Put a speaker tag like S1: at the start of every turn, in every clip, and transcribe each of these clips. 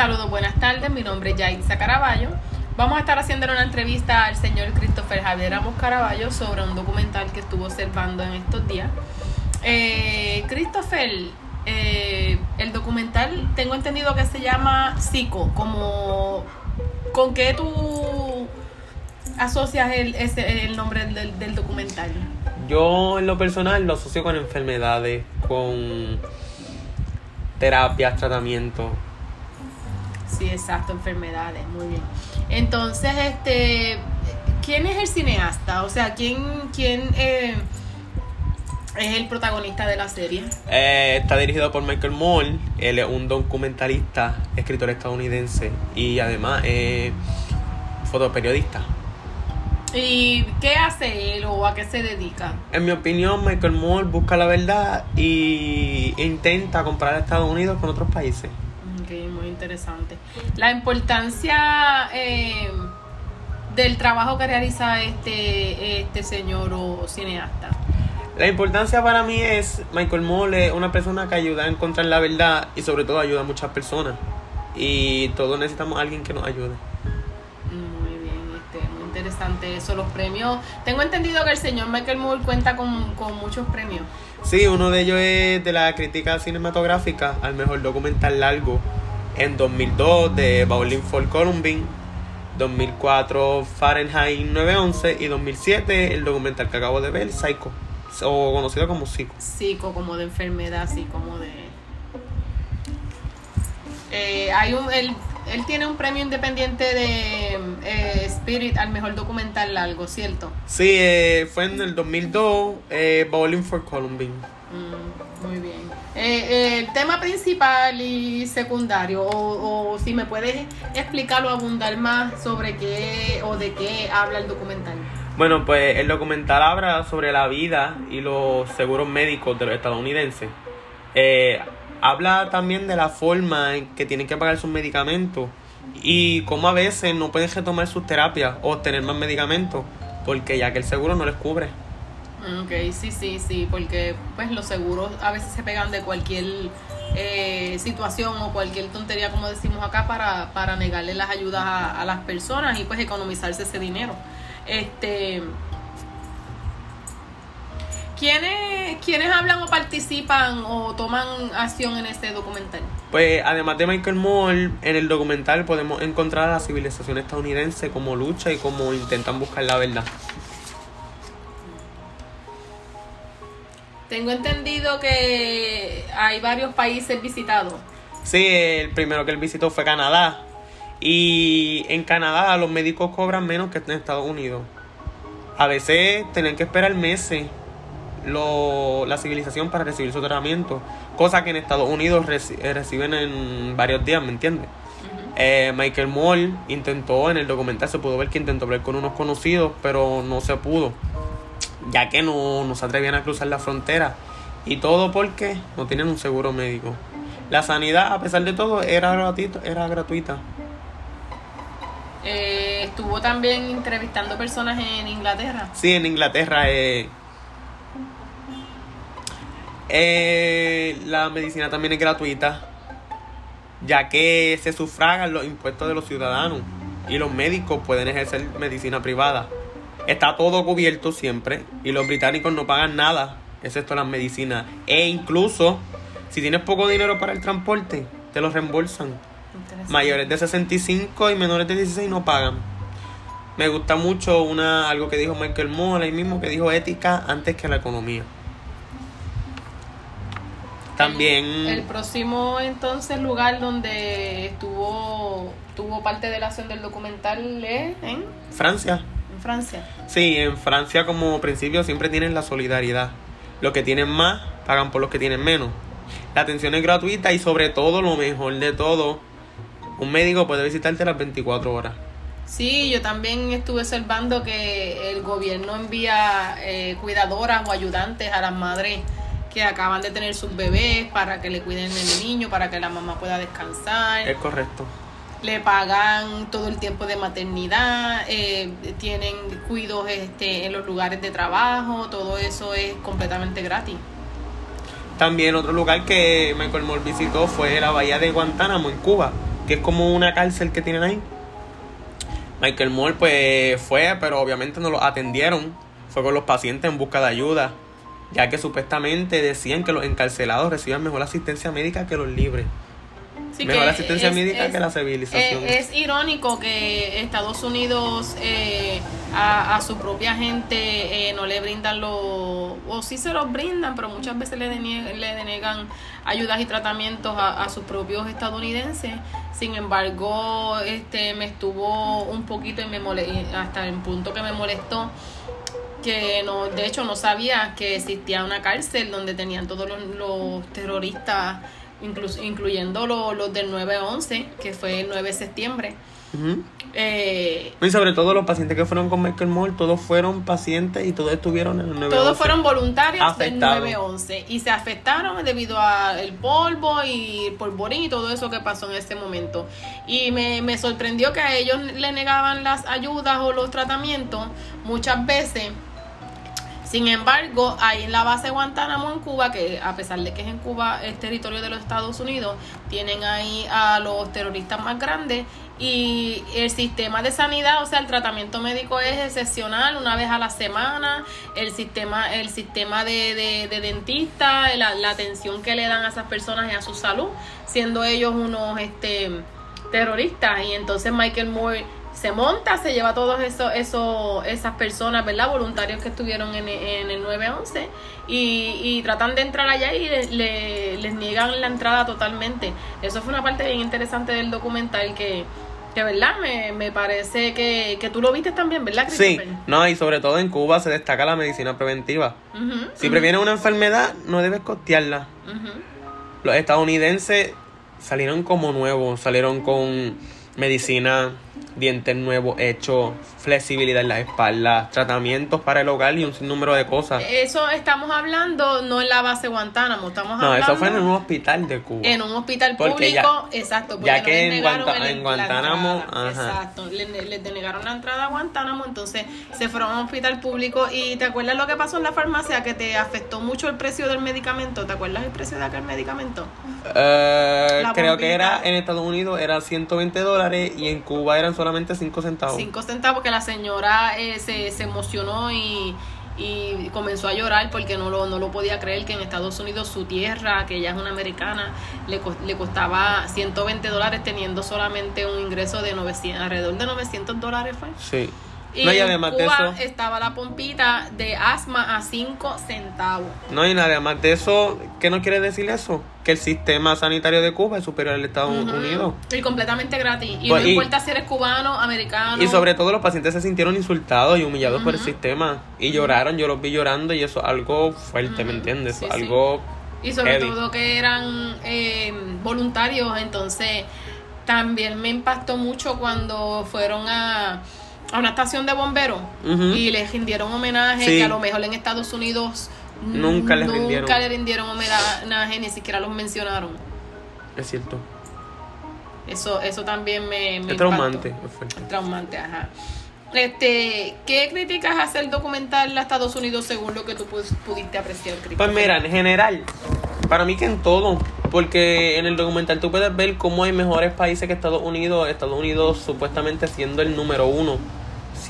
S1: Saludos, buenas tardes. Mi nombre es Yaitza Caraballo. Vamos a estar haciendo una entrevista al señor Christopher Javier Ramos Caraballo sobre un documental que estuvo observando en estos días. Eh, Christopher, eh, el documental tengo entendido que se llama Psico, como ¿con qué tú asocias el, nombre del, del documental?
S2: Yo en lo personal lo asocio con enfermedades, con terapias, tratamientos.
S1: Sí, exacto, enfermedades, muy bien. Entonces, este, ¿quién es el cineasta? O sea, ¿quién, quién eh, es el protagonista de la serie?
S2: Eh, está dirigido por Michael Moore. Él es un documentalista, escritor estadounidense y además fotoperiodista.
S1: ¿Y qué hace él o a qué se dedica?
S2: En mi opinión, Michael Moore busca la verdad y intenta comparar a Estados Unidos con otros países.
S1: Ok, muy interesante. La importancia eh, del trabajo que realiza este, este señor o cineasta.
S2: La importancia para mí es, Michael Moore es una persona que ayuda a encontrar la verdad y sobre todo ayuda a muchas personas. Y todos necesitamos a alguien que nos ayude.
S1: Muy bien, este, muy interesante eso, los premios. Tengo entendido que el señor Michael Moore cuenta con, con muchos premios.
S2: Sí, uno de ellos es de la crítica cinematográfica al mejor documental largo en 2002 de Bowling for Columbine, 2004 Fahrenheit 911 y 2007 el documental que acabo de ver, Psycho, o conocido como Psycho.
S1: Psico, como de enfermedad, así como de... Eh, hay un, él, él tiene un premio independiente de eh, Spirit al mejor documental largo, ¿cierto?
S2: Sí, eh, fue en el 2002 eh, Bowling for Columbine.
S1: Mm, muy bien. Eh, eh, el tema principal y secundario, o, o si me puedes explicar o abundar más sobre qué o de qué habla el documental.
S2: Bueno, pues el documental habla sobre la vida y los seguros médicos de los estadounidenses. Eh, habla también de la forma en que tienen que pagar sus medicamentos y cómo a veces no pueden retomar sus terapias o obtener más medicamentos porque ya que el seguro no les cubre.
S1: Mm, Ok, sí, sí, sí, porque pues los seguros a veces se pegan de cualquier eh, situación o cualquier tontería, como decimos acá, para, para negarle las ayudas a, las personas y pues economizarse ese dinero. Este, ¿quiénes, ¿Quiénes hablan o participan o toman acción en este documental?
S2: Pues además de Michael Moore, en el documental podemos encontrar a la civilización estadounidense como lucha y como intentan buscar la verdad.
S1: Tengo entendido que hay varios países visitados.
S2: Sí, el primero que él visitó fue Canadá. Y en Canadá los médicos cobran menos que en Estados Unidos. A veces tienen que esperar meses lo- la civilización para recibir su tratamiento. Cosa que en Estados Unidos reci- eh, reciben en varios días, ¿me entiendes? Eh, Michael Moore intentó, en el documental se pudo ver que intentó hablar con unos conocidos, pero no se pudo. Ya que no, no se atrevían a cruzar la frontera. Y todo porque no tienen un seguro médico. La sanidad, a pesar de todo, era, gratuito, era gratuita.
S1: Eh, estuvo también entrevistando personas en Inglaterra.
S2: Sí, en Inglaterra eh, eh, la medicina también es gratuita, ya que se sufragan los impuestos de los ciudadanos y los médicos pueden ejercer medicina privada. Está todo cubierto siempre y los británicos no pagan nada, excepto las medicinas. E incluso, si tienes poco dinero para el transporte, te lo reembolsan. Mayores de 65 y menores de 16 no pagan. Me gusta mucho una algo que dijo Michael Moore ahí mismo que dijo ética antes que la economía. También
S1: El próximo entonces lugar donde estuvo tuvo parte de la acción del documental es en,
S2: Francia.
S1: Francia.
S2: Sí, en Francia como principio siempre tienen la solidaridad. Los que tienen más pagan por los que tienen menos. La atención es gratuita y sobre todo lo mejor de todo, un médico puede visitarte las 24 horas.
S1: Sí, yo también estuve observando que el gobierno envía eh, cuidadoras o ayudantes a las madres que acaban de tener sus bebés para que le cuiden el niño, para que la mamá pueda descansar.
S2: Es correcto.
S1: Le pagan todo el tiempo de maternidad, eh, tienen cuidos este, en los lugares de trabajo, todo eso es completamente gratis.
S2: También otro lugar que Michael Moore visitó fue la bahía de Guantánamo en Cuba, que es como una cárcel que tienen ahí. Michael Moore pues fue, pero obviamente no lo atendieron. Fue con los pacientes en busca de ayuda, ya que supuestamente decían que los encarcelados reciben mejor asistencia médica que los libres.
S1: Sí,
S2: mejor
S1: que
S2: asistencia
S1: es-
S2: médica
S1: es-
S2: que la civilización.
S1: Es irónico que Estados Unidos eh, a, a su propia gente eh, no le brindan los, o sí se los brindan, pero muchas veces le, denie- le denegan ayudas y tratamientos a, a sus propios estadounidenses. Sin embargo, este me estuvo un poquito y me mole- hasta el punto que me molestó que no, de hecho no sabía que existía una cárcel donde tenían todos los, los terroristas, incluyendo los, los del 9-11, que fue el 9 de septiembre. Eh,
S2: Y sobre todo los pacientes que fueron con Michael Moore, todos fueron pacientes y todos estuvieron en el 9
S1: todos fueron voluntarios
S2: Afectados.
S1: del 9-11 y se afectaron debido al polvo y el polvorín y todo eso que pasó en ese momento. Y me, me sorprendió que a ellos le negaban las ayudas o los tratamientos muchas veces. Sin embargo, ahí en la base de Guantánamo en Cuba, que a pesar de que es en Cuba, es territorio de los Estados Unidos, tienen ahí a los terroristas más grandes y el sistema de sanidad, o sea, el tratamiento médico es excepcional, una vez a la semana, el sistema, el sistema de, de, de dentista, la, la atención que le dan a esas personas y a su salud, siendo ellos unos este terroristas. Y entonces Michael Moore se monta, se lleva a todos esos, esos, esas personas, ¿verdad? Voluntarios que estuvieron en, en el 911 y, y tratan de entrar allá y le, le- les niegan la entrada totalmente. Eso fue una parte bien interesante del documental que, que ¿verdad? Me, me parece que, que tú lo viste también, ¿verdad,
S2: Sí, no, y sobre todo en Cuba se destaca la medicina preventiva. Si
S1: ujú,
S2: previenes una enfermedad, no debes costearla. Los estadounidenses salieron como nuevos, salieron con medicina, dientes nuevos hechos, flexibilidad en la espalda, tratamientos para el hogar y un sinnúmero de cosas.
S1: Eso estamos hablando no en la base Guantánamo, estamos
S2: No,
S1: hablando
S2: eso fue en un hospital de Cuba.
S1: en un hospital
S2: Porque ya-
S1: público, exacto, porque
S2: ya
S1: no
S2: que en
S1: negaron
S2: Guanta-
S1: el-
S2: en
S1: la
S2: Guantánamo,
S1: entrada,
S2: ajá.
S1: exacto, le- les denegaron la entrada a Guantánamo, entonces se fueron a un hospital público y ¿te acuerdas lo que pasó en la farmacia que te afectó mucho el precio del medicamento? ¿Te acuerdas el precio de aquel medicamento? La
S2: creo que era en Estados Unidos era 120 dólares y en Cuba eran solamente 5 centavos.
S1: Cinco centavos que la señora eh, se, se emocionó y, y comenzó a llorar porque no lo, no lo podía creer que en Estados Unidos su tierra, que ella es una americana, le, le costaba 120 dólares teniendo solamente un ingreso de 900, alrededor de 900 dólares fue.
S2: Sí.
S1: Y,
S2: no, y
S1: en
S2: de
S1: Cuba
S2: eso,
S1: estaba la pompita de asma a 5 centavos.
S2: no, y además de eso, ¿qué no quiere decir eso? Que el sistema sanitario de Cuba es superior al de Estados. Unidos.
S1: Y completamente gratis. Y
S2: Pues,
S1: no
S2: y-
S1: importa si eres cubano, americano.
S2: Y sobre todo los pacientes se sintieron insultados y humillados por el sistema. Y lloraron, yo los vi llorando y eso es algo fuerte, ¿me entiendes?
S1: Sí, sí.
S2: algo...
S1: Y sobre
S2: heavy.
S1: todo que eran eh, voluntarios, entonces también me impactó mucho cuando fueron a, a una estación de bomberos y les rindieron homenaje
S2: Sí.
S1: que a lo mejor en Estados Unidos
S2: Nunca les
S1: nunca
S2: rindieron.
S1: le rindieron homenaje, ni siquiera los mencionaron.
S2: Es cierto.
S1: Eso, eso también me, me
S2: Es traumante, es fuerte.
S1: Traumante, ajá. Este, ¿qué críticas hace el documental a Estados Unidos según lo que tú pu- pudiste apreciar,
S2: Pues
S1: Christopher?
S2: mira, en general, para mí que en todo, porque en el documental tú puedes ver cómo hay mejores países que Estados Unidos, Estados Unidos supuestamente siendo el número uno,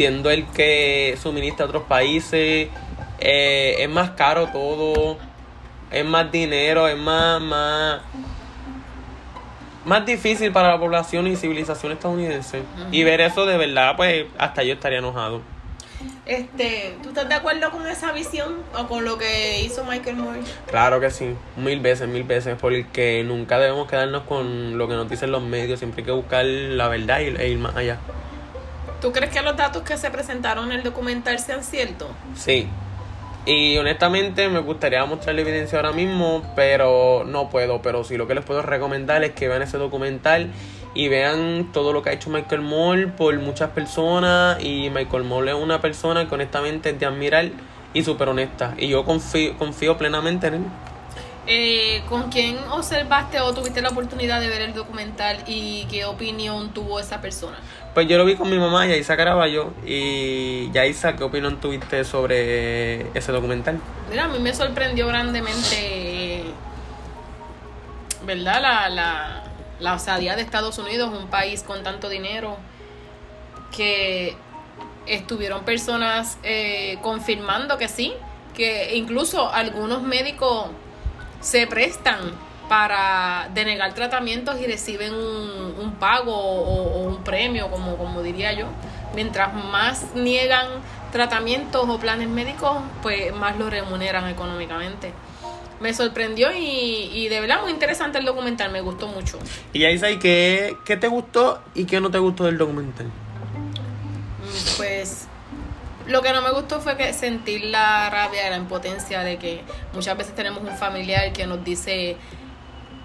S2: siendo el que suministra a otros países, eh, es más caro todo, es más dinero, es más, más, más difícil para la población y civilización estadounidense. Y ver eso de verdad, pues hasta yo estaría enojado.
S1: Este, ¿tú estás de acuerdo con esa visión o con lo que hizo Michael Moore?
S2: Claro que sí, mil veces, mil veces, porque nunca debemos quedarnos con lo que nos dicen los medios, siempre hay que buscar la verdad y, e ir más allá.
S1: ¿Tú crees que los datos que se presentaron en el documental sean ciertos?
S2: Sí, y honestamente me gustaría mostrarle evidencia ahora mismo, pero no puedo, pero sí lo que les puedo recomendar es que vean ese documental y vean todo lo que ha hecho Michael Moore por muchas personas y Michael Moore es una persona que honestamente es de admirar y súper honesta y yo confío, confío plenamente en él.
S1: Eh, ¿Con quién observaste o tuviste la oportunidad de ver el documental y qué opinión tuvo esa persona?
S2: Pues yo lo vi con mi mamá, Yaisa Caraballo. Y Yaisa, ¿qué opinión tuviste sobre ese documental?
S1: Mira, a mí me sorprendió grandemente, ¿verdad? La, la, la osadía de Estados Unidos, un país con tanto dinero, que estuvieron personas eh, confirmando que sí, que incluso algunos médicos se prestan para denegar tratamientos y reciben un, pago o, un premio, como, como diría yo. Mientras más niegan tratamientos o planes médicos, pues más lo remuneran económicamente. Me sorprendió y, y de verdad muy interesante el documental, me gustó mucho.
S2: Y ahí ¿qué, ¿qué te gustó y qué no te gustó del documental?
S1: Pues lo que no me gustó fue que sentir la rabia y la impotencia de que muchas veces tenemos un familiar que nos dice,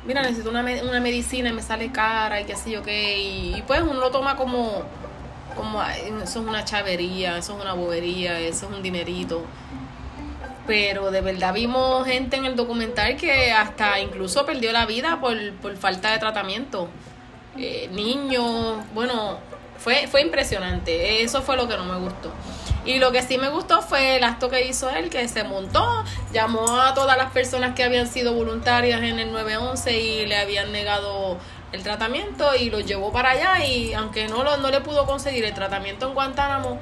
S1: mira, necesito una, una medicina y me sale cara y qué sé yo qué, y, pues uno lo toma como, como, eso es una chavería, eso es una bobería, eso es un dinerito. Pero de verdad vimos gente en el documental que hasta incluso perdió la vida por, por falta de tratamiento. Eh, niños, bueno, fue, fue impresionante. Eso fue lo que no me gustó. Y lo que sí me gustó fue el acto que hizo él, que se montó, llamó a todas las personas que habían sido voluntarias en el 911 y le habían negado el tratamiento y lo llevó para allá y aunque no, lo, no le pudo conseguir el tratamiento en Guantánamo,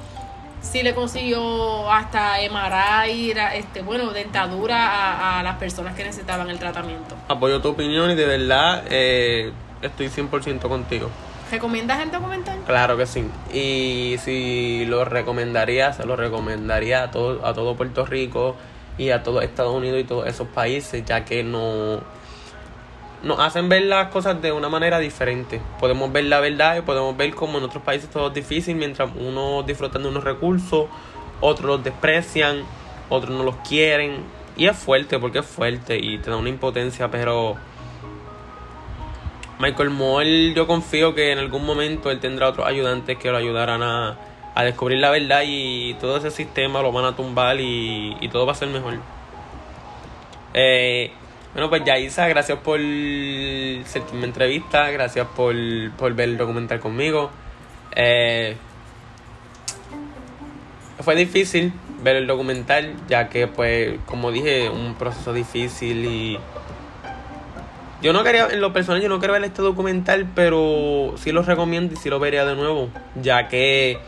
S1: sí le consiguió hasta MRI, este, bueno, dentadura a, a las personas que necesitaban el tratamiento.
S2: Apoyo tu opinión y de verdad eh, estoy 100% contigo.
S1: ¿Recomiendas el documental?
S2: Claro que sí. Y si lo recomendaría, se lo recomendaría a todo, a todo Puerto Rico y a todo Estados Unidos y todos esos países, ya que no nos hacen ver las cosas de una manera diferente. Podemos ver la verdad y podemos ver como en otros países todo es difícil, mientras unos disfrutan de unos recursos, otros los desprecian, otros no los quieren. Y es fuerte porque es fuerte y te da una impotencia, pero Michael Moore, yo confío que en algún momento él tendrá otros ayudantes que lo ayudarán a, descubrir la verdad y todo ese sistema lo van a tumbar y, todo va a ser mejor. Eh, bueno, pues Yaisa, gracias por mi entrevista, gracias por, ver el documental conmigo. Eh, fue difícil ver el documental, ya que, pues, como dije, un proceso difícil y yo no quería, en lo personal, yo no quiero ver este documental, pero sí lo recomiendo y sí lo vería de nuevo, ya que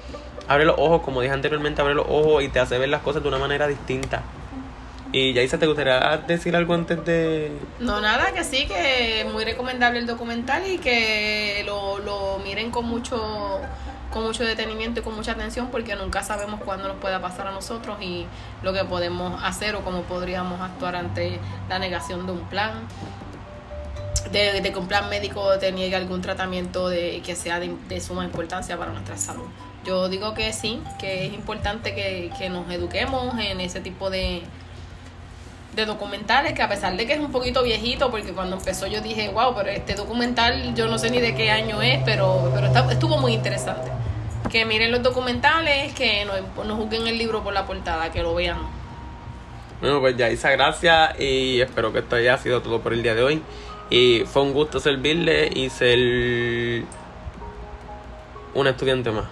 S2: abre los ojos, como dije anteriormente, abre los ojos y te hace ver las cosas de una manera distinta. Y Yaisa, ¿te gustaría decir algo antes de...?
S1: No, nada, que sí, que muy recomendable el documental y que lo, lo miren con mucho con mucho detenimiento y con mucha atención porque nunca sabemos cuándo nos pueda pasar a nosotros y lo que podemos hacer o cómo podríamos actuar ante la negación de un plan de, que un plan médico te niegue algún tratamiento de, que sea de, suma importancia para nuestra salud. Yo digo que sí, que es importante que, nos eduquemos en ese tipo de, de documentales, que a pesar de que es un poquito viejito, porque cuando empezó yo dije, wow, pero este documental yo no sé ni de qué año es, pero, pero estuvo muy interesante. Que miren los documentales, que no, no juzguen el libro por la portada, que lo vean.
S2: Bueno, pues ya, Isa, gracias y espero que esto haya sido todo por el día de hoy. Y fue un gusto servirle y ser un estudiante más.